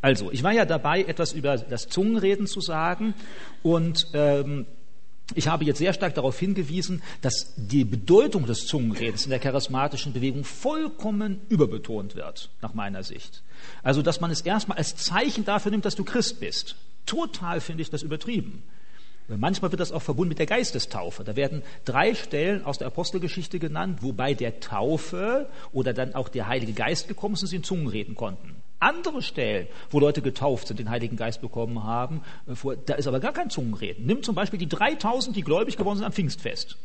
Also, ich war ja dabei, etwas über das Zungenreden zu sagen und ähm, ich habe jetzt sehr stark darauf hingewiesen, dass die Bedeutung des Zungenredens in der charismatischen Bewegung vollkommen überbetont wird, nach meiner Sicht. Also, dass man es erstmal als Zeichen dafür nimmt, dass du Christ bist. Total finde ich das übertrieben. Manchmal wird das auch verbunden mit der Geistestaufe. Da werden drei Stellen aus der Apostelgeschichte genannt, wobei der Taufe oder dann auch der Heilige Geist gekommen ist und sie in Zungen reden konnten. Andere Stellen, wo Leute getauft sind, den Heiligen Geist bekommen haben, äh, da ist aber gar kein Zungenreden. Nimm zum Beispiel die 3000, die gläubig geworden sind am Pfingstfest.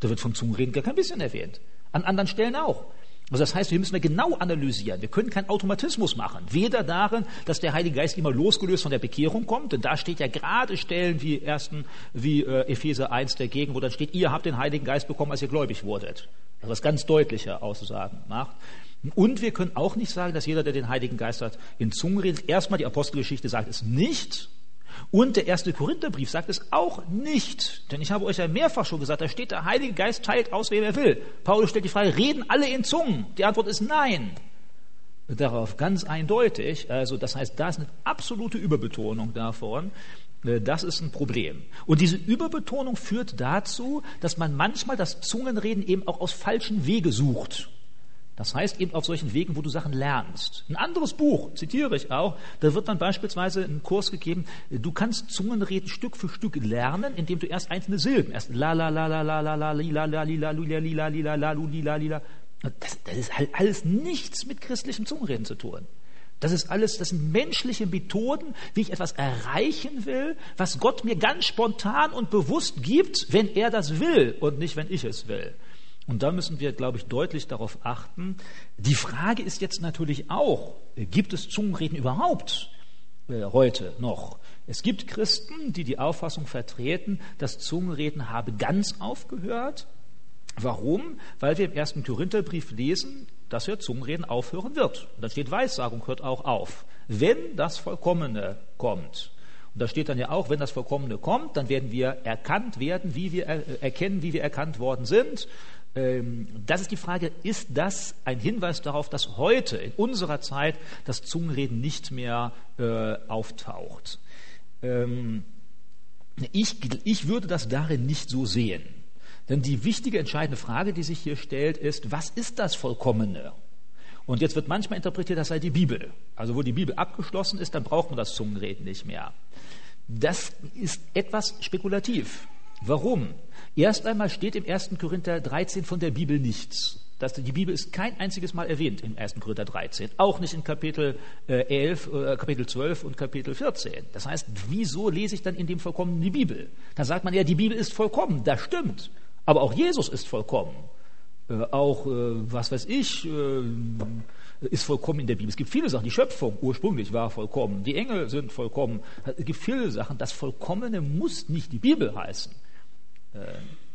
Da wird von Zungenreden gar kein bisschen erwähnt. An anderen Stellen auch. Also das heißt, wir müssen genau analysieren. Wir können keinen Automatismus machen. Weder darin, dass der Heilige Geist immer losgelöst von der Bekehrung kommt, denn da steht ja gerade Stellen wie ersten, wie äh, Epheser 1 dagegen, wo dann steht, ihr habt den Heiligen Geist bekommen, als ihr gläubig wurdet. Also was ganz deutliche Aussagen macht. Und wir können auch nicht sagen, dass jeder, der den Heiligen Geist hat, in Zungen redet. Erstmal die Apostelgeschichte sagt es nicht. Und der erste Korintherbrief sagt es auch nicht. Denn ich habe euch ja mehrfach schon gesagt, da steht, der Heilige Geist teilt aus, wem er will. Paulus stellt die Frage, reden alle in Zungen? Die Antwort ist nein. Darauf ganz eindeutig. Also das heißt, da ist eine absolute Überbetonung davon. Äh, das ist ein Problem. Und diese Überbetonung führt dazu, dass man manchmal das Zungenreden eben auch aus falschen Wege sucht. Das heißt eben auf solchen Wegen, wo du Sachen lernst. Ein anderes Buch, zitiere ich auch, da wird dann beispielsweise ein Kurs gegeben, du kannst Zungenreden Stück für Stück lernen, indem du erst einzelne Silben, erst la la la la la la la lila la lila lila lila lila la lila lila. Das, das ist halt alles nichts mit christlichem Zungenreden zu tun. Das ist alles, das sind menschliche Methoden, wie ich etwas erreichen will, was Gott mir ganz spontan und bewusst gibt, wenn er das will und nicht, wenn ich es will. Und da müssen wir, glaube ich, deutlich darauf achten. Die Frage ist jetzt natürlich auch, gibt es Zungenreden überhaupt äh, heute noch? Es gibt Christen, die die Auffassung vertreten, das Zungenreden habe ganz aufgehört. Warum? Weil wir im ersten Korintherbrief lesen, dass ja Zungenreden aufhören wird. Und da steht Weissagung hört auch auf, wenn das Vollkommene kommt. Da steht dann ja auch, wenn das Vollkommene kommt, dann werden wir erkannt werden, wie wir erkennen, wie wir erkannt worden sind. Ähm, das ist die Frage, ist das ein Hinweis darauf, dass heute in unserer Zeit das Zungenreden nicht mehr äh, auftaucht? Ähm, ich, ich würde das darin nicht so sehen. Denn die wichtige, entscheidende Frage, die sich hier stellt, ist, was ist das Vollkommene? Und jetzt wird manchmal interpretiert, das sei die Bibel. Also wo die Bibel abgeschlossen ist, dann braucht man das Zungenreden nicht mehr. Das ist etwas spekulativ. Warum? Erst einmal steht im 1. Korinther 13 von der Bibel nichts. Das, die Bibel ist kein einziges Mal erwähnt im 1. Korinther 13, auch nicht in Kapitel 11, äh, Kapitel 12 und Kapitel 14. Das heißt, wieso lese ich dann in dem Vollkommen die Bibel? Da sagt man ja, die Bibel ist vollkommen, das stimmt. Aber auch Jesus ist vollkommen. Äh, auch, äh, was weiß ich, äh, ist vollkommen in der Bibel. Es gibt viele Sachen. Die Schöpfung ursprünglich war vollkommen. Die Engel sind vollkommen. Es gibt viele Sachen. Das Vollkommene muss nicht die Bibel heißen.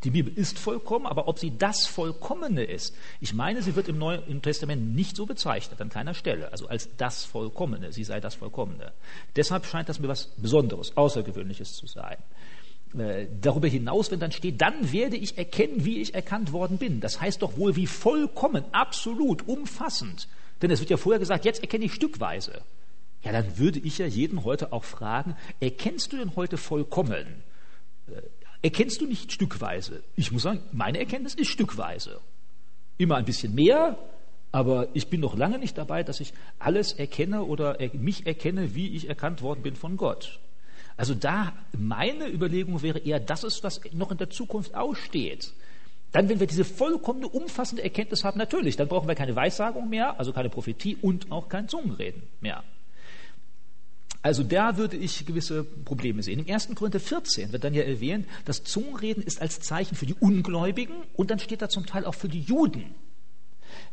Die Bibel ist vollkommen, aber ob sie das Vollkommene ist, ich meine, sie wird im Neuen Testament nicht so bezeichnet, an keiner Stelle, also als das Vollkommene, sie sei das Vollkommene. Deshalb scheint das mir was Besonderes, Außergewöhnliches zu sein. Äh, darüber hinaus, wenn dann steht, dann werde ich erkennen, wie ich erkannt worden bin. Das heißt doch wohl wie vollkommen, absolut, umfassend. Denn es wird ja vorher gesagt, jetzt erkenne ich stückweise. Ja, dann würde ich ja jeden heute auch fragen, erkennst du denn heute vollkommen? Äh, erkennst du nicht stückweise? Ich muss sagen, meine Erkenntnis ist stückweise. Immer ein bisschen mehr, aber ich bin noch lange nicht dabei, dass ich alles erkenne oder mich erkenne, wie ich erkannt worden bin von Gott. Also da meine Überlegung wäre eher, das ist, was noch in der Zukunft aussteht. Dann, wenn wir diese vollkommene, umfassende Erkenntnis haben, natürlich, dann brauchen wir keine Weissagung mehr, also keine Prophetie und auch kein Zungenreden mehr. Also da würde ich gewisse Probleme sehen. Im 1. Korinther 14 wird dann ja erwähnt, das Zungenreden ist als Zeichen für die Ungläubigen und dann steht da zum Teil auch für die Juden.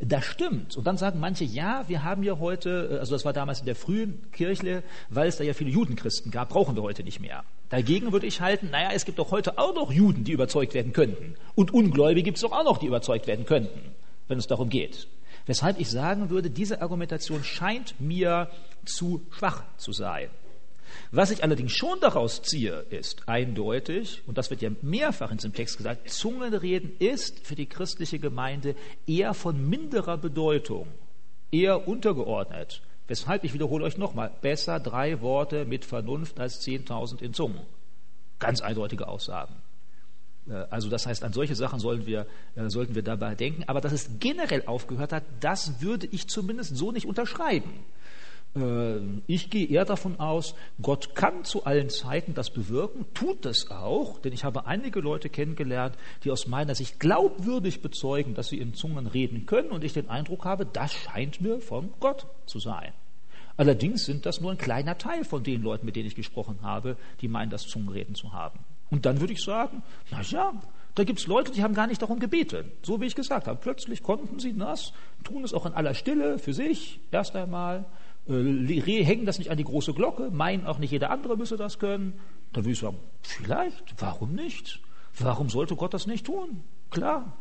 Das stimmt. Und dann sagen manche, ja, wir haben ja heute, also das war damals in der frühen Kirche, weil es da ja viele Judenchristen gab, brauchen wir heute nicht mehr. Dagegen würde ich halten, naja, es gibt doch heute auch noch Juden, die überzeugt werden könnten. Und Ungläubige gibt es doch auch noch, die überzeugt werden könnten, wenn es darum geht. Weshalb ich sagen würde, diese Argumentation scheint mir zu schwach zu sein. Was ich allerdings schon daraus ziehe, ist eindeutig, und das wird ja mehrfach in diesem Text gesagt, Zungenreden ist für die christliche Gemeinde eher von minderer Bedeutung, eher untergeordnet Weshalb, ich wiederhole euch nochmal, besser drei Worte mit Vernunft als 10.000 in Zungen. Ganz eindeutige Aussagen. Äh, also das heißt, an solche Sachen sollten wir, äh, sollten wir dabei denken. Aber dass es generell aufgehört hat, das würde ich zumindest so nicht unterschreiben. Äh, ich gehe eher davon aus, Gott kann zu allen Zeiten das bewirken, tut es auch, denn ich habe einige Leute kennengelernt, die aus meiner Sicht glaubwürdig bezeugen, dass sie in Zungen reden können und ich den Eindruck habe, das scheint mir von Gott zu sein. Allerdings sind das nur ein kleiner Teil von den Leuten, mit denen ich gesprochen habe, die meinen, das Zungenreden zu haben. Und dann würde ich sagen, na ja, da gibt es Leute, die haben gar nicht darum gebeten. So wie ich gesagt habe. Plötzlich konnten sie das, tun es auch in aller Stille für sich erst einmal, hängen das nicht an die große Glocke, meinen auch nicht jeder andere müsse das können. Dann würde ich sagen, vielleicht, warum nicht? Warum sollte Gott das nicht tun? Klar.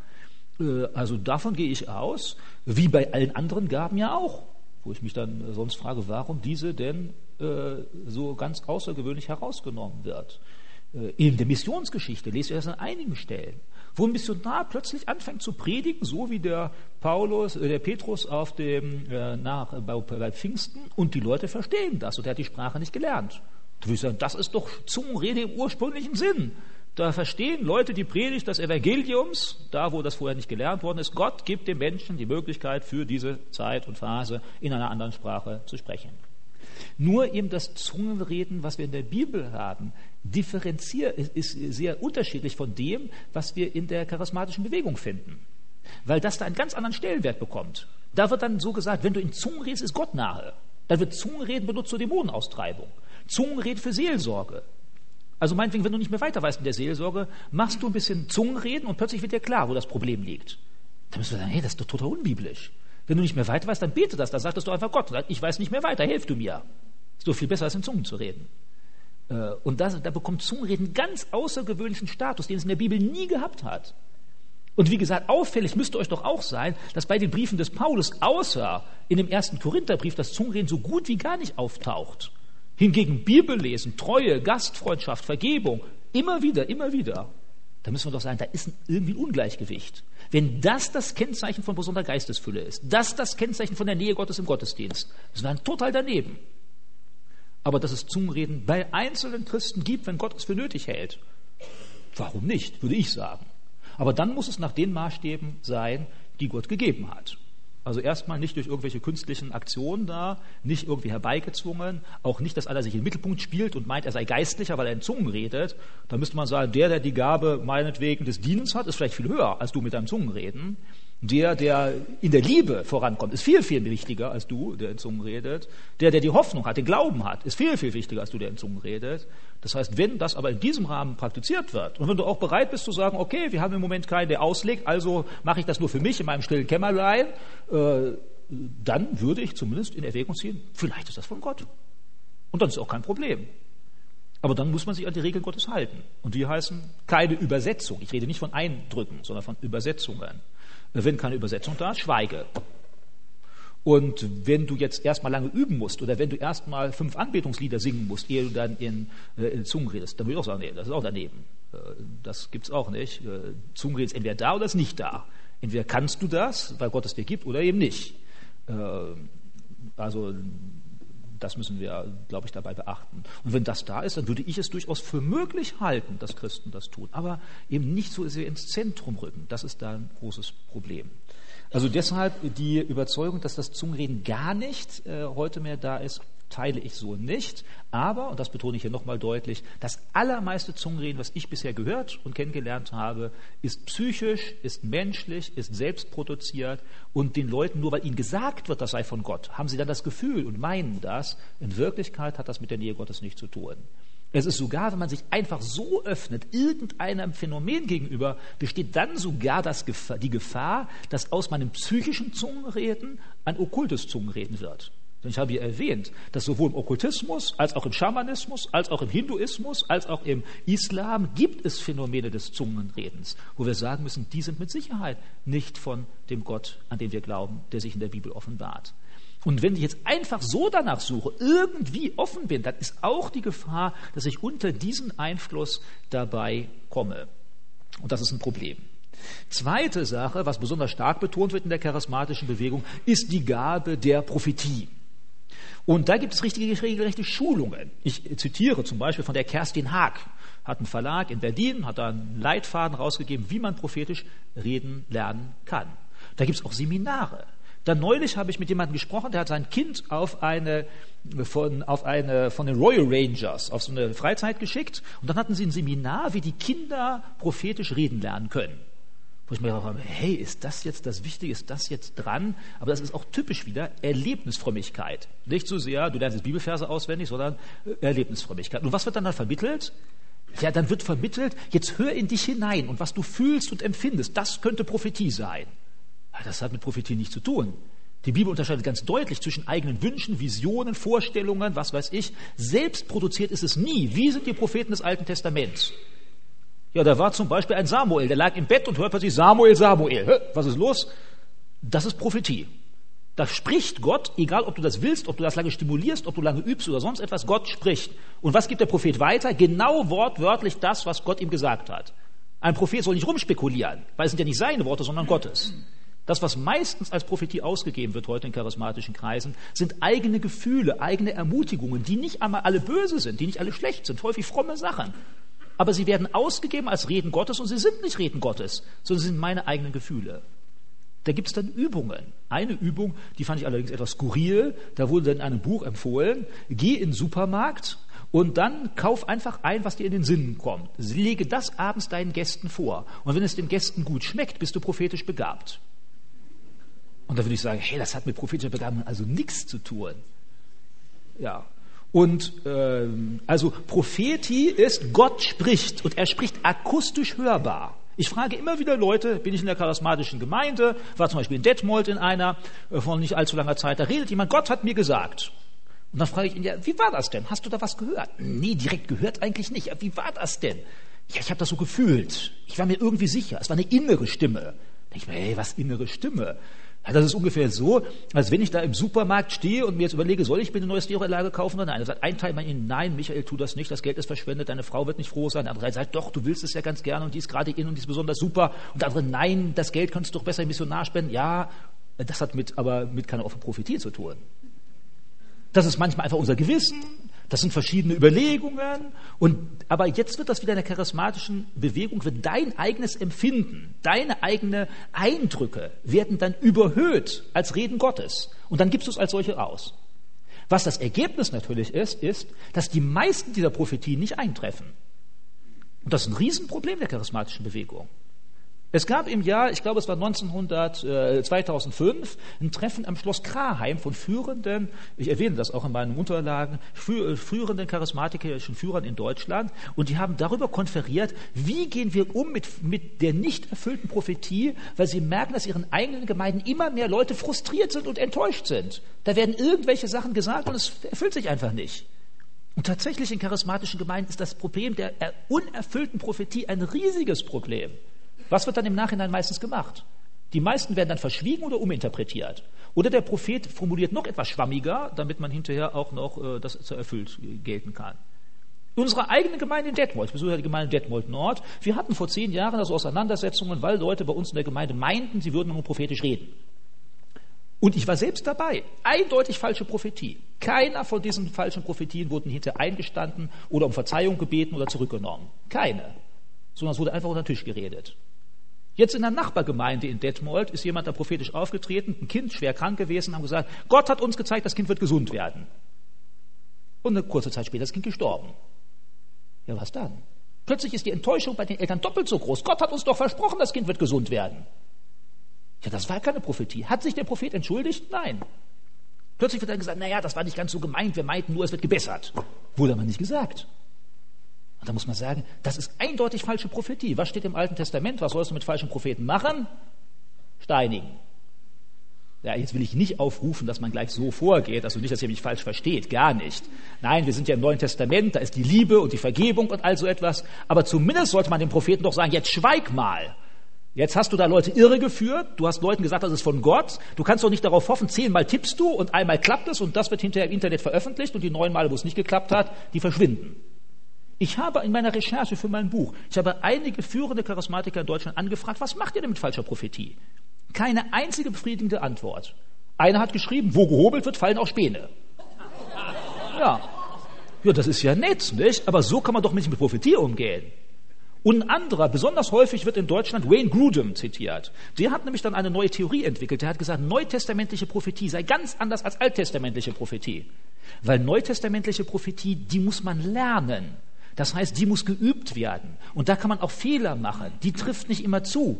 Äh, also davon gehe ich aus, wie bei allen anderen Gaben ja auch, wo ich mich dann sonst frage, warum diese denn äh, so ganz außergewöhnlich herausgenommen wird. Äh, in der Missionsgeschichte lest ihr das an einigen Stellen, wo ein Missionar plötzlich anfängt zu predigen, so wie der Paulus, äh, der Petrus auf dem äh, nach bei, bei Pfingsten, und die Leute verstehen das und er hat die Sprache nicht gelernt. Würde ich sagen, das ist doch Zungenrede im ursprünglichen Sinn. Da verstehen Leute die Predigt des Evangeliums, da wo das vorher nicht gelernt worden ist. Gott gibt dem Menschen die Möglichkeit, für diese Zeit und Phase in einer anderen Sprache zu sprechen. Nur eben das Zungenreden, was wir in der Bibel haben, differenziert, ist sehr unterschiedlich von dem, was wir in der charismatischen Bewegung finden. Weil das da einen ganz anderen Stellenwert bekommt. Da wird dann so gesagt, wenn du in Zungen redest, ist Gott nahe. Dann wird Zungenreden benutzt zur Dämonenaustreibung. Zungenreden für Seelsorge. Also meinetwegen, wenn du nicht mehr weiter weißt in der Seelsorge, machst du ein bisschen Zungenreden und plötzlich wird dir klar, wo das Problem liegt. Dann müssen wir sagen, hey, das ist doch total unbiblisch. Wenn du nicht mehr weiter weißt, dann bete das. Dann sagtest du einfach Gott, ich weiß nicht mehr weiter, hilf du mir. Ist doch viel besser, als in Zungen zu reden. Äh, und das, da bekommt Zungenreden ganz außergewöhnlichen Status, den es in der Bibel nie gehabt hat. Und wie gesagt, auffällig müsste euch doch auch sein, dass bei den Briefen des Paulus außer in dem ersten Korintherbrief das Zungenreden so gut wie gar nicht auftaucht. Hingegen Bibellesen, Treue, Gastfreundschaft, Vergebung, immer wieder, immer wieder. Da müssen wir doch sagen, da ist irgendwie ein Ungleichgewicht. Wenn das das Kennzeichen von besonderer Geistesfülle ist, das das Kennzeichen von der Nähe Gottes im Gottesdienst, das wäre total daneben. Aber dass es Zungenreden bei einzelnen Christen gibt, wenn Gott es für nötig hält, warum nicht, würde ich sagen. Aber dann muss es nach den Maßstäben sein, die Gott gegeben hat. Also erstmal nicht durch irgendwelche künstlichen Aktionen da, nicht irgendwie herbeigezwungen, auch nicht, dass einer sich im Mittelpunkt spielt und meint, er sei geistlicher, weil er in Zungen redet. Da müsste man sagen, der, der die Gabe meinetwegen des Dienens hat, ist vielleicht viel höher als du mit deinem Zungenreden. Der, der in der Liebe vorankommt, ist viel, viel wichtiger als du, der in Zungen redet. Der, der die Hoffnung hat, den Glauben hat, ist viel, viel wichtiger als du, der in Zungen redet. Das heißt, wenn das aber in diesem Rahmen praktiziert wird und wenn du auch bereit bist zu sagen, okay, wir haben im Moment keinen, der auslegt, also mache ich das nur für mich in meinem stillen Kämmerlein, äh, dann würde ich zumindest in Erwägung ziehen, vielleicht ist das von Gott. Und dann ist auch kein Problem. Aber dann muss man sich an die Regeln Gottes halten. Und die heißen keine Übersetzung. Ich rede nicht von Eindrücken, sondern von Übersetzungen. Wenn keine Übersetzung da ist, schweige. Und wenn du jetzt erstmal lange üben musst oder wenn du erstmal fünf Anbetungslieder singen musst, ehe du dann in, äh, in Zungen redest, dann würde ich auch sagen, nee, das ist auch daneben. Äh, das es auch nicht. Äh, Zungenreden ist entweder da oder ist nicht da. Entweder kannst du das, weil Gott es dir gibt, oder eben nicht. Äh, also das müssen wir, glaube ich, dabei beachten. Und wenn das da ist, dann würde ich es durchaus für möglich halten, dass Christen das tun. Aber eben nicht so sehr ins Zentrum rücken. Das ist da ein großes Problem. Also deshalb die Überzeugung, dass das Zungenreden gar nicht äh, heute mehr da ist, teile ich so nicht. Aber, und das betone ich hier nochmal deutlich, das allermeiste Zungenreden, was ich bisher gehört und kennengelernt habe, ist psychisch, ist menschlich, ist selbstproduziert und den Leuten, nur weil ihnen gesagt wird, das sei von Gott, haben sie dann das Gefühl und meinen das. In Wirklichkeit hat das mit der Nähe Gottes nichts zu tun. Es ist sogar, wenn man sich einfach so öffnet, irgendeinem Phänomen gegenüber, besteht dann sogar Gefahr, die Gefahr, dass aus meinem psychischen Zungenreden ein okkultes Zungenreden wird. Denn ich habe hier erwähnt, dass sowohl im Okkultismus als auch im Schamanismus, als auch im Hinduismus, als auch im Islam gibt es Phänomene des Zungenredens, wo wir sagen müssen, die sind mit Sicherheit nicht von dem Gott, an den wir glauben, der sich in der Bibel offenbart. Und wenn ich jetzt einfach so danach suche, irgendwie offen bin, dann ist auch die Gefahr, dass ich unter diesen Einfluss dabei komme. Und das ist ein Problem. Zweite Sache, was besonders stark betont wird in der charismatischen Bewegung, ist die Gabe der Prophetie. Und da gibt es richtige, regelrechte Schulungen. Ich zitiere zum Beispiel von der Kerstin Haag, hat einen Verlag in Berlin, hat da einen Leitfaden rausgegeben, wie man prophetisch reden lernen kann. Da gibt es auch Seminare. Dann neulich habe ich mit jemandem gesprochen, der hat sein Kind auf eine von, auf eine von den Royal Rangers auf so eine Freizeit geschickt und dann hatten sie ein Seminar, wie die Kinder prophetisch reden lernen können. Wo ich mir gedacht habe, hey, ist das jetzt das Wichtige, ist das jetzt dran? Aber das ist auch typisch wieder Erlebnisfrömmigkeit. Nicht so sehr, du lernst jetzt Bibelverse auswendig, sondern äh, Erlebnisfrömmigkeit. Und was wird dann da vermittelt? Ja, dann wird vermittelt, jetzt hör in dich hinein und was du fühlst und empfindest, das könnte Prophetie sein. Das hat mit Prophetie nichts zu tun. Die Bibel unterscheidet ganz deutlich zwischen eigenen Wünschen, Visionen, Vorstellungen, was weiß ich. Selbst produziert ist es nie. Wie sind die Propheten des Alten Testaments? Ja, da war zum Beispiel ein Samuel, der lag im Bett und hört plötzlich Samuel, Samuel. Was ist los? Das ist Prophetie. Da spricht Gott, egal ob du das willst, ob du das lange stimulierst, ob du lange übst oder sonst etwas, Gott spricht. Und was gibt der Prophet weiter? Genau wortwörtlich das, was Gott ihm gesagt hat. Ein Prophet soll nicht rumspekulieren, weil es sind ja nicht seine Worte, sondern Gottes. Das, was meistens als Prophetie ausgegeben wird heute in charismatischen Kreisen, sind eigene Gefühle, eigene Ermutigungen, die nicht einmal alle böse sind, die nicht alle schlecht sind, häufig fromme Sachen. Aber sie werden ausgegeben als Reden Gottes und sie sind nicht Reden Gottes, sondern sie sind meine eigenen Gefühle. Da gibt es dann Übungen. Eine Übung, die fand ich allerdings etwas skurril, da wurde dann in einem Buch empfohlen, geh in den Supermarkt und dann kauf einfach ein, was dir in den Sinn kommt. Lege das abends deinen Gästen vor. Und wenn es den Gästen gut schmeckt, bist du prophetisch begabt. Und da würde ich sagen, hey, das hat mit prophetischer Begabung also nichts zu tun. Ja. Und ähm, also Prophetie ist, Gott spricht und er spricht akustisch hörbar. Ich frage immer wieder Leute, bin ich in der charismatischen Gemeinde, war zum Beispiel in Detmold in einer äh, von nicht allzu langer Zeit, da redet jemand, Gott hat mir gesagt. Und dann frage ich ihn, ja, wie war das denn? Hast du da was gehört? Nee, direkt gehört eigentlich nicht. Wie war das denn? Ja, ich habe das so gefühlt. Ich war mir irgendwie sicher. Es war eine innere Stimme. Da denke ich mir, hey, was innere Stimme? Ja, das ist ungefähr so, als wenn ich da im Supermarkt stehe und mir jetzt überlege, soll ich mir eine neue Stereoanlage kaufen oder nein? Da sagt ein Teil bei Ihnen, nein, Michael, tu das nicht, das Geld ist verschwendet, deine Frau wird nicht froh sein. Der andere sagt, doch, du willst es ja ganz gerne und die ist gerade in und die ist besonders super. Und der andere, nein, das Geld kannst du doch besser im Missionar spenden. Ja, das hat mit, aber mit keiner offenen Prophetie zu tun. Das ist manchmal einfach unser Gewissen, das sind verschiedene Überlegungen. Und, aber jetzt wird das wieder in der charismatischen Bewegung, wird dein eigenes Empfinden, deine eigenen Eindrücke werden dann überhöht als Reden Gottes. Und dann gibst du es als solche aus. Was das Ergebnis natürlich ist, ist, dass die meisten dieser Prophetien nicht eintreffen. Und das ist ein Riesenproblem der charismatischen Bewegung. Es gab im Jahr, ich glaube es war 1900, äh, 2005, ein Treffen am Schloss Kraheim von führenden, ich erwähne das auch in meinen Unterlagen, äh, führenden charismatischen Führern in Deutschland und die haben darüber konferiert, wie gehen wir um mit, mit der nicht erfüllten Prophetie, weil sie merken, dass ihren eigenen Gemeinden immer mehr Leute frustriert sind und enttäuscht sind. Da werden irgendwelche Sachen gesagt und es erfüllt sich einfach nicht. Und tatsächlich in charismatischen Gemeinden ist das Problem der unerfüllten Prophetie ein riesiges Problem. Was wird dann im Nachhinein meistens gemacht? Die meisten werden dann verschwiegen oder uminterpretiert. Oder der Prophet formuliert noch etwas schwammiger, damit man hinterher auch noch äh, das zu erfüllt gelten kann. Unsere eigene Gemeinde in Detmold, ich besuche die Gemeinde Detmold Nord, wir hatten vor zehn Jahren also Auseinandersetzungen, weil Leute bei uns in der Gemeinde meinten, sie würden nur prophetisch reden. Und ich war selbst dabei. Eindeutig falsche Prophetie. Keiner von diesen falschen Prophetien wurden hinterher eingestanden oder um Verzeihung gebeten oder zurückgenommen. Keine. Sondern es wurde einfach unter den Tisch geredet. Jetzt in der Nachbargemeinde in Detmold ist jemand da prophetisch aufgetreten, ein Kind schwer krank gewesen, haben gesagt, Gott hat uns gezeigt, das Kind wird gesund werden. Und eine kurze Zeit später ist das Kind gestorben. Ja, was dann? Plötzlich ist die Enttäuschung bei den Eltern doppelt so groß. Gott hat uns doch versprochen, das Kind wird gesund werden. Ja, das war keine Prophetie. Hat sich der Prophet entschuldigt? Nein. Plötzlich wird dann gesagt, naja, das war nicht ganz so gemeint, wir meinten nur, es wird gebessert. Wurde aber nicht gesagt. Da muss man sagen, das ist eindeutig falsche Prophetie. Was steht im Alten Testament? Was sollst du mit falschen Propheten machen? Steinigen. Ja, jetzt will ich nicht aufrufen, dass man gleich so vorgeht, also nicht, dass ihr mich falsch versteht, gar nicht. Nein, wir sind ja im Neuen Testament, da ist die Liebe und die Vergebung und all so etwas. Aber zumindest sollte man dem Propheten doch sagen, jetzt schweig mal. Jetzt hast du da Leute irregeführt, du hast Leuten gesagt, das ist von Gott. Du kannst doch nicht darauf hoffen, zehnmal tippst du und einmal klappt es und das wird hinterher im Internet veröffentlicht und die neun Male, wo es nicht geklappt hat, die verschwinden. Ich habe in meiner Recherche für mein Buch, ich habe einige führende Charismatiker in Deutschland angefragt, was macht ihr denn mit falscher Prophetie? Keine einzige befriedigende Antwort. Einer hat geschrieben, wo gehobelt wird, fallen auch Späne. Ja. Ja, das ist ja nett, nicht? Aber so kann man doch nicht mit Prophetie umgehen. Und ein anderer, besonders häufig wird in Deutschland Wayne Grudem zitiert. Der hat nämlich dann eine neue Theorie entwickelt. Der hat gesagt, neutestamentliche Prophetie sei ganz anders als alttestamentliche Prophetie. Weil neutestamentliche Prophetie, die muss man lernen. Das heißt, die muss geübt werden. Und da kann man auch Fehler machen. Die trifft nicht immer zu.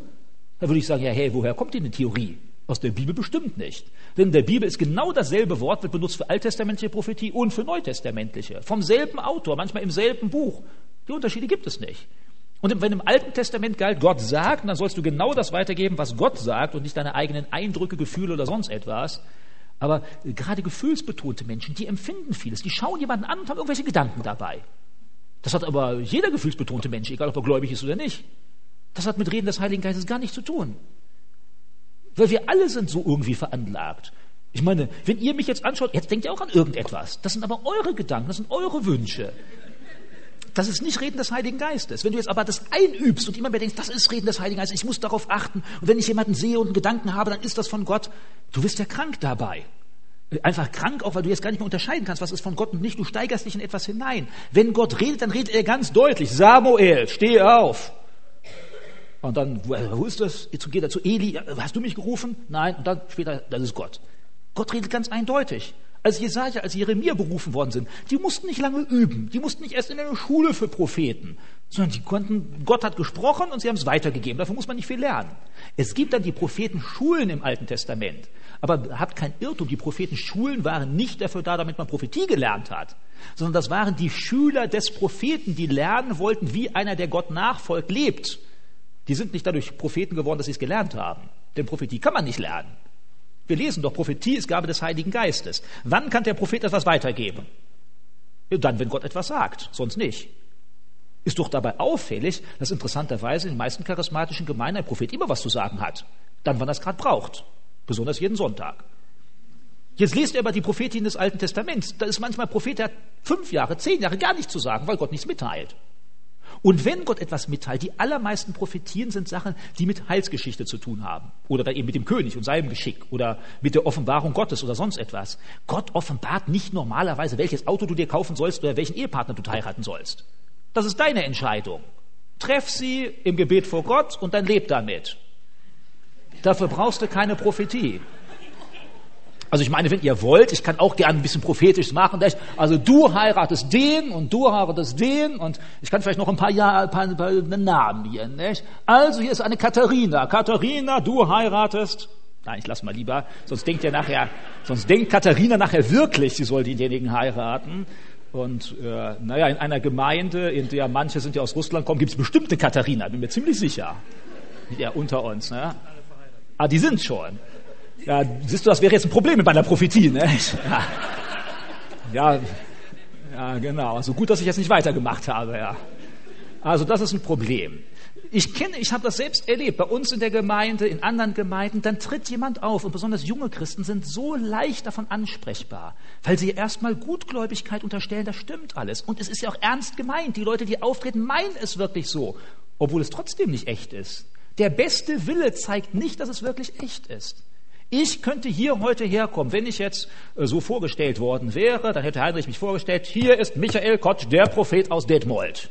Da würde ich sagen, ja, hey, woher kommt denn eine Theorie? Aus der Bibel bestimmt nicht. Denn in der Bibel ist genau dasselbe Wort, wird benutzt für alttestamentliche Prophetie und für neutestamentliche. Vom selben Autor, manchmal im selben Buch. Die Unterschiede gibt es nicht. Und wenn im Alten Testament galt, Gott sagt, dann sollst du genau das weitergeben, was Gott sagt und nicht deine eigenen Eindrücke, Gefühle oder sonst etwas. Aber gerade gefühlsbetonte Menschen, die empfinden vieles. Die schauen jemanden an und haben irgendwelche Gedanken dabei. Das hat aber jeder gefühlsbetonte Mensch, egal ob er gläubig ist oder nicht. Das hat mit Reden des Heiligen Geistes gar nichts zu tun. Weil wir alle sind so irgendwie veranlagt. Ich meine, wenn ihr mich jetzt anschaut, jetzt denkt ihr auch an irgendetwas. Das sind aber eure Gedanken, das sind eure Wünsche. Das ist nicht Reden des Heiligen Geistes. Wenn du jetzt aber das einübst und immer mehr denkst, das ist Reden des Heiligen Geistes, ich muss darauf achten, und wenn ich jemanden sehe und einen Gedanken habe, dann ist das von Gott, du wirst ja krank dabei. Einfach krank, auch weil du jetzt gar nicht mehr unterscheiden kannst, was ist von Gott und nicht. Du steigerst dich in etwas hinein. Wenn Gott redet, dann redet er ganz deutlich. Samuel, steh auf. Und dann, wo ist das? Jetzt geht er zu Eli, hast du mich gerufen? Nein. Und dann später, das ist Gott. Gott redet ganz eindeutig. Als Jesaja, als Jeremia berufen worden sind, die mussten nicht lange üben. Die mussten nicht erst in eine Schule für Propheten, sondern die konnten, Gott hat gesprochen und sie haben es weitergegeben. Dafür muss man nicht viel lernen. Es gibt dann die Prophetenschulen im Alten Testament. Aber habt kein Irrtum, die Prophetenschulen waren nicht dafür da, damit man Prophetie gelernt hat, sondern das waren die Schüler des Propheten, die lernen wollten, wie einer, der Gott nachfolgt, lebt. Die sind nicht dadurch Propheten geworden, dass sie es gelernt haben. Denn Prophetie kann man nicht lernen. Wir lesen doch, Prophetie ist Gabe des Heiligen Geistes. Wann kann der Prophet etwas weitergeben? Dann, wenn Gott etwas sagt, sonst nicht. Ist doch dabei auffällig, dass interessanterweise in den meisten charismatischen Gemeinden ein Prophet immer was zu sagen hat. Dann, wann er es gerade braucht. Besonders jeden Sonntag. Jetzt lest ihr aber die Prophetin des Alten Testaments. Da ist manchmal Prophet, der hat fünf Jahre, zehn Jahre gar nichts zu sagen, weil Gott nichts mitteilt. Und wenn Gott etwas mitteilt, die allermeisten Prophetien sind Sachen, die mit Heilsgeschichte zu tun haben. Oder dann eben mit dem König und seinem Geschick. Oder mit der Offenbarung Gottes oder sonst etwas. Gott offenbart nicht normalerweise, welches Auto du dir kaufen sollst oder welchen Ehepartner du heiraten sollst. Das ist deine Entscheidung. Treff sie im Gebet vor Gott und dann leb damit. Dafür brauchst du keine Prophetie. Also ich meine, wenn ihr wollt, ich kann auch gerne ein bisschen prophetisch machen. Also du heiratest den und du heiratest den und ich kann vielleicht noch ein paar Jahre, ein paar, ein paar Namen hier. Nicht? Also hier ist eine Katharina. Katharina, du heiratest. Nein, ich lass mal lieber. Sonst denkt ihr nachher, sonst denkt Katharina nachher wirklich, sie soll denjenigen heiraten. Und äh, naja, in einer Gemeinde, in der manche sind ja aus Russland kommen, gibt es bestimmt eine Katharina, bin mir ziemlich sicher. Ja, unter uns. Ne? Ah, die sind schon. Ja, siehst du, das wäre jetzt ein Problem bei einer Prophetie, ne? Ja. ja, ja, genau. Also gut, dass ich jetzt nicht weitergemacht habe, ja. Also das ist ein Problem. Ich kenne, ich habe das selbst erlebt, bei uns in der Gemeinde, in anderen Gemeinden, dann tritt jemand auf und besonders junge Christen sind so leicht davon ansprechbar, weil sie erstmal Gutgläubigkeit unterstellen, das stimmt alles. Und es ist ja auch ernst gemeint. Die Leute, die auftreten, meinen es wirklich so, obwohl es trotzdem nicht echt ist. Der beste Wille zeigt nicht, dass es wirklich echt ist. Ich könnte hier heute herkommen, wenn ich jetzt äh, so vorgestellt worden wäre, dann hätte Heinrich mich vorgestellt, hier ist Michael Kott, der Prophet aus Detmold.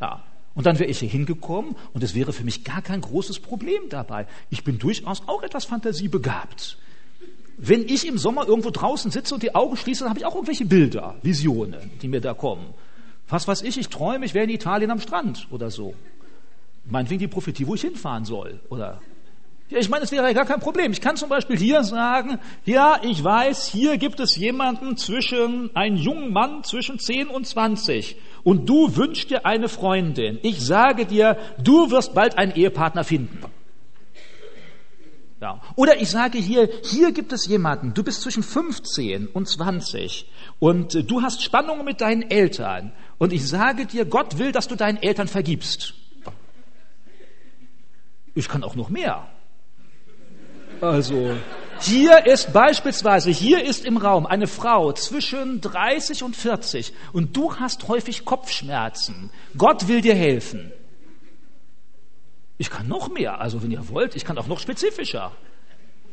Ja. Und dann wäre ich hier hingekommen und es wäre für mich gar kein großes Problem dabei. Ich bin durchaus auch etwas fantasiebegabt. Wenn ich im Sommer irgendwo draußen sitze und die Augen schließe, dann habe ich auch irgendwelche Bilder, Visionen, die mir da kommen. Was weiß ich, ich träume, ich wäre in Italien am Strand oder so. Meinetwegen die Prophetie, wo ich hinfahren soll oder ja, ich meine, es wäre ja gar kein Problem. Ich kann zum Beispiel hier sagen, ja, ich weiß, hier gibt es jemanden zwischen, einen jungen Mann zwischen 10 und 20 und du wünschst dir eine Freundin. Ich sage dir, du wirst bald einen Ehepartner finden. Ja. Oder ich sage hier, hier gibt es jemanden, du bist zwischen 15 und 20 und äh, du hast Spannungen mit deinen Eltern und ich sage dir, Gott will, dass du deinen Eltern vergibst. Ich kann auch noch mehr. Also, hier ist beispielsweise, hier ist im Raum eine Frau zwischen 30 und 40 und du hast häufig Kopfschmerzen. Gott will dir helfen. Ich kann noch mehr, also wenn ihr wollt, ich kann auch noch spezifischer.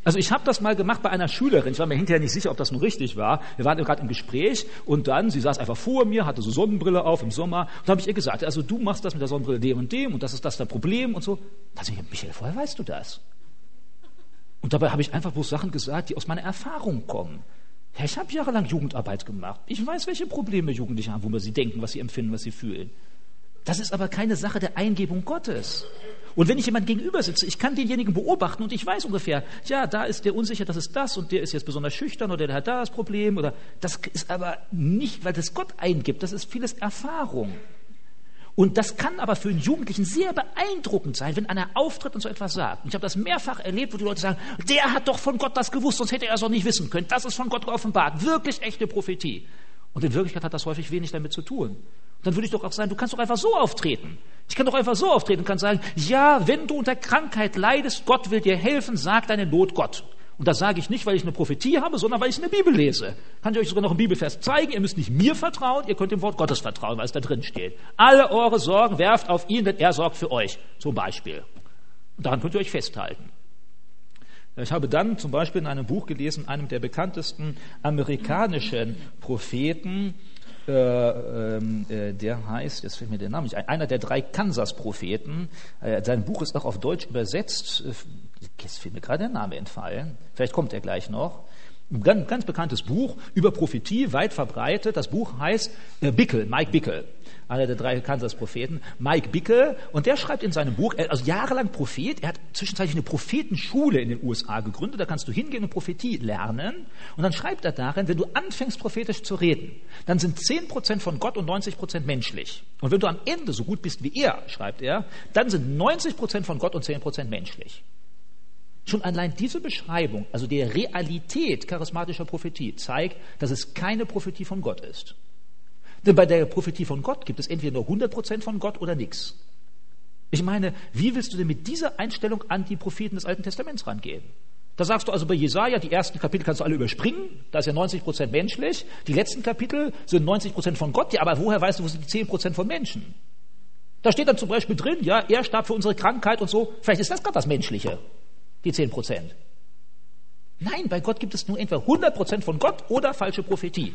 Also ich habe das mal gemacht bei einer Schülerin. Ich war mir hinterher nicht sicher, ob das nun richtig war. Wir waren gerade im Gespräch und dann, sie saß einfach vor mir, hatte so Sonnenbrille auf im Sommer. Und da habe ich ihr gesagt, also du machst das mit der Sonnenbrille dem und dem und das ist das der Problem und so. Da sie Michael, woher weißt du das? Und dabei habe ich einfach bloß Sachen gesagt, die aus meiner Erfahrung kommen. Ja, ich habe jahrelang Jugendarbeit gemacht. Ich weiß, welche Probleme Jugendliche haben, wo sie denken, was sie empfinden, was sie fühlen. Das ist aber keine Sache der Eingebung Gottes. Und wenn ich jemand gegenüber sitze, ich kann denjenigen beobachten und ich weiß ungefähr, ja, da ist der unsicher, das ist das und der ist jetzt besonders schüchtern oder der hat da das Problem oder das ist aber nicht, weil das Gott eingibt, das ist vieles Erfahrung. Und das kann aber für einen Jugendlichen sehr beeindruckend sein, wenn einer auftritt und so etwas sagt. Und ich habe das mehrfach erlebt, wo die Leute sagen, der hat doch von Gott das gewusst, sonst hätte er es auch nicht wissen können. Das ist von Gott offenbart. Wirklich echte Prophetie. Und in Wirklichkeit hat das häufig wenig damit zu tun. Dann würde ich doch auch sagen, du kannst doch einfach so auftreten. Ich kann doch einfach so auftreten und kann sagen, ja, wenn du unter Krankheit leidest, Gott will dir helfen, sag deine Not Gott. Und das sage ich nicht, weil ich eine Prophetie habe, sondern weil ich eine Bibel lese. Kann ich euch sogar noch einen Bibelvers zeigen. Ihr müsst nicht mir vertrauen, ihr könnt dem Wort Gottes vertrauen, weil es da drin steht. Alle eure Sorgen werft auf ihn, denn er sorgt für euch. Zum Beispiel. Und daran könnt ihr euch festhalten. Ich habe dann zum Beispiel in einem Buch gelesen, einem der bekanntesten amerikanischen Propheten, äh, ähm, äh, der heißt, jetzt fällt mir der Name nicht ein, einer der drei Kansas-Propheten. Äh, sein Buch ist auch auf Deutsch übersetzt. Jetzt fällt mir gerade der Name entfallen. Vielleicht kommt er gleich noch. Ein ganz, ganz bekanntes Buch über Prophetie, weit verbreitet. Das Buch heißt Bickel, Mike Bickel einer der drei Kansas-Propheten, Mike Bickel, und der schreibt in seinem Buch, also jahrelang Prophet, er hat zwischenzeitlich eine Prophetenschule in den USA gegründet, da kannst du hingehen und Prophetie lernen, und dann schreibt er darin, wenn du anfängst prophetisch zu reden, dann sind 10% von Gott und 90% menschlich. Und wenn du am Ende so gut bist wie er, schreibt er, dann sind 90% von Gott und 10% menschlich. Schon allein diese Beschreibung, also der Realität charismatischer Prophetie, zeigt, dass es keine Prophetie von Gott ist. Denn bei der Prophetie von Gott gibt es entweder nur 100% von Gott oder nichts. Ich meine, wie willst du denn mit dieser Einstellung an die Propheten des Alten Testaments rangehen? Da sagst du also bei Jesaja, die ersten Kapitel kannst du alle überspringen, da ist ja 90% menschlich. Die letzten Kapitel sind 90% von Gott, ja, aber woher weißt du, wo sind die 10% von Menschen? Da steht dann zum Beispiel drin, ja, er starb für unsere Krankheit und so. Vielleicht ist das gerade das Menschliche, die 10% Nein, bei Gott gibt es nur entweder 100% von Gott oder falsche Prophetie.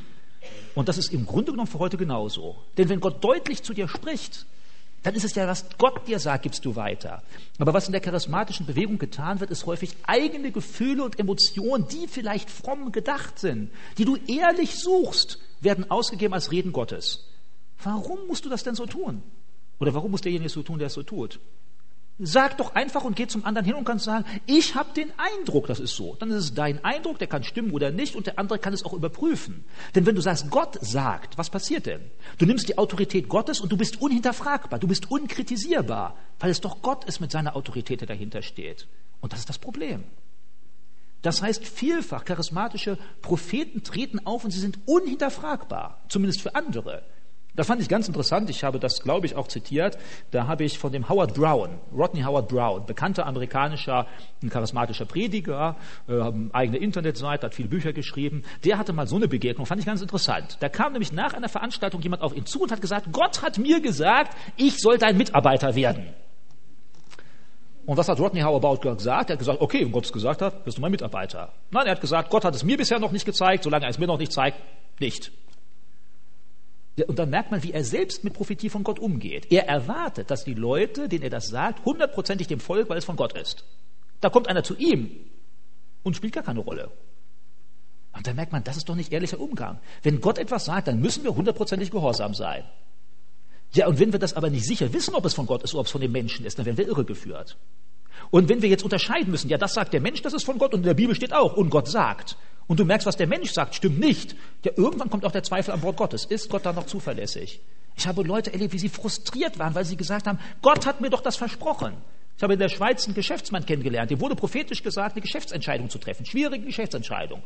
Und das ist im Grunde genommen für heute genauso. Denn wenn Gott deutlich zu dir spricht, dann ist es ja, was Gott dir sagt, gibst du weiter. Aber was in der charismatischen Bewegung getan wird, ist häufig eigene Gefühle und Emotionen, die vielleicht fromm gedacht sind, die du ehrlich suchst, werden ausgegeben als Reden Gottes. Warum musst du das denn so tun? Oder warum muss derjenige so tun, der es so tut? Sag doch einfach und geh zum anderen hin und kannst sagen, ich habe den Eindruck, das ist so. Dann ist es dein Eindruck, der kann stimmen oder nicht und der andere kann es auch überprüfen. Denn wenn du sagst, Gott sagt, was passiert denn? Du nimmst die Autorität Gottes und du bist unhinterfragbar, du bist unkritisierbar, weil es doch Gott ist mit seiner Autorität, der dahinter steht. Und das ist das Problem. Das heißt, vielfach charismatische Propheten treten auf und sie sind unhinterfragbar, zumindest für andere. Das fand ich ganz interessant. Ich habe das, glaube ich, auch zitiert. Da habe ich von dem Howard Brown, Rodney Howard Brown, bekannter amerikanischer, charismatischer Prediger, äh, eigene Internetseite, hat viele Bücher geschrieben. Der hatte mal so eine Begegnung, fand ich ganz interessant. Da kam nämlich nach einer Veranstaltung jemand auf ihn zu und hat gesagt, Gott hat mir gesagt, ich soll dein Mitarbeiter werden. Und was hat Rodney Howard gesagt? Er hat gesagt, okay, wenn Gott es gesagt hat, bist du mein Mitarbeiter. Nein, er hat gesagt, Gott hat es mir bisher noch nicht gezeigt, solange er es mir noch nicht zeigt, nicht. Und dann merkt man, wie er selbst mit Prophetie von Gott umgeht. Er erwartet, dass die Leute, denen er das sagt, hundertprozentig dem Volk, weil es von Gott ist. Da kommt einer zu ihm und spielt gar keine Rolle. Und dann merkt man, das ist doch nicht ehrlicher Umgang. Wenn Gott etwas sagt, dann müssen wir hundertprozentig gehorsam sein. Ja, und wenn wir das aber nicht sicher wissen, ob es von Gott ist oder ob es von dem Menschen ist, dann werden wir irregeführt. Und wenn wir jetzt unterscheiden müssen, ja, das sagt der Mensch, das ist von Gott und in der Bibel steht auch, und Gott sagt, und du merkst, was der Mensch sagt, stimmt nicht, ja, irgendwann kommt auch der Zweifel am Wort Gottes. Ist Gott da noch zuverlässig? Ich habe Leute erlebt, wie sie frustriert waren, weil sie gesagt haben, Gott hat mir doch das versprochen. Ich habe in der Schweiz einen Geschäftsmann kennengelernt, dem wurde prophetisch gesagt, eine Geschäftsentscheidung zu treffen. Schwierige Geschäftsentscheidung.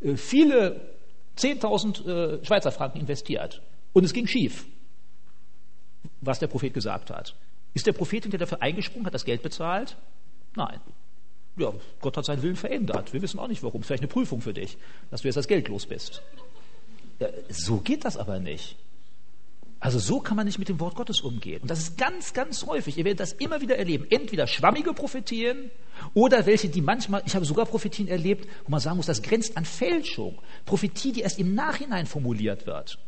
Äh, viele 10.000 äh, Schweizer Franken investiert. Und es ging schief, was der Prophet gesagt hat. Ist der Prophet, der dafür eingesprungen hat, das Geld bezahlt? Nein ja, Gott hat seinen Willen verändert. Wir wissen auch nicht warum. Vielleicht eine Prüfung für dich, dass du jetzt das Geld los bist. Ja, so geht das aber nicht. Also so kann man nicht mit dem Wort Gottes umgehen. Und das ist ganz, ganz häufig. Ihr werdet das immer wieder erleben. Entweder schwammige Prophetien oder welche, die manchmal, ich habe sogar Prophetien erlebt, wo man sagen muss, das grenzt an Fälschung. Prophetie, die erst im Nachhinein formuliert wird.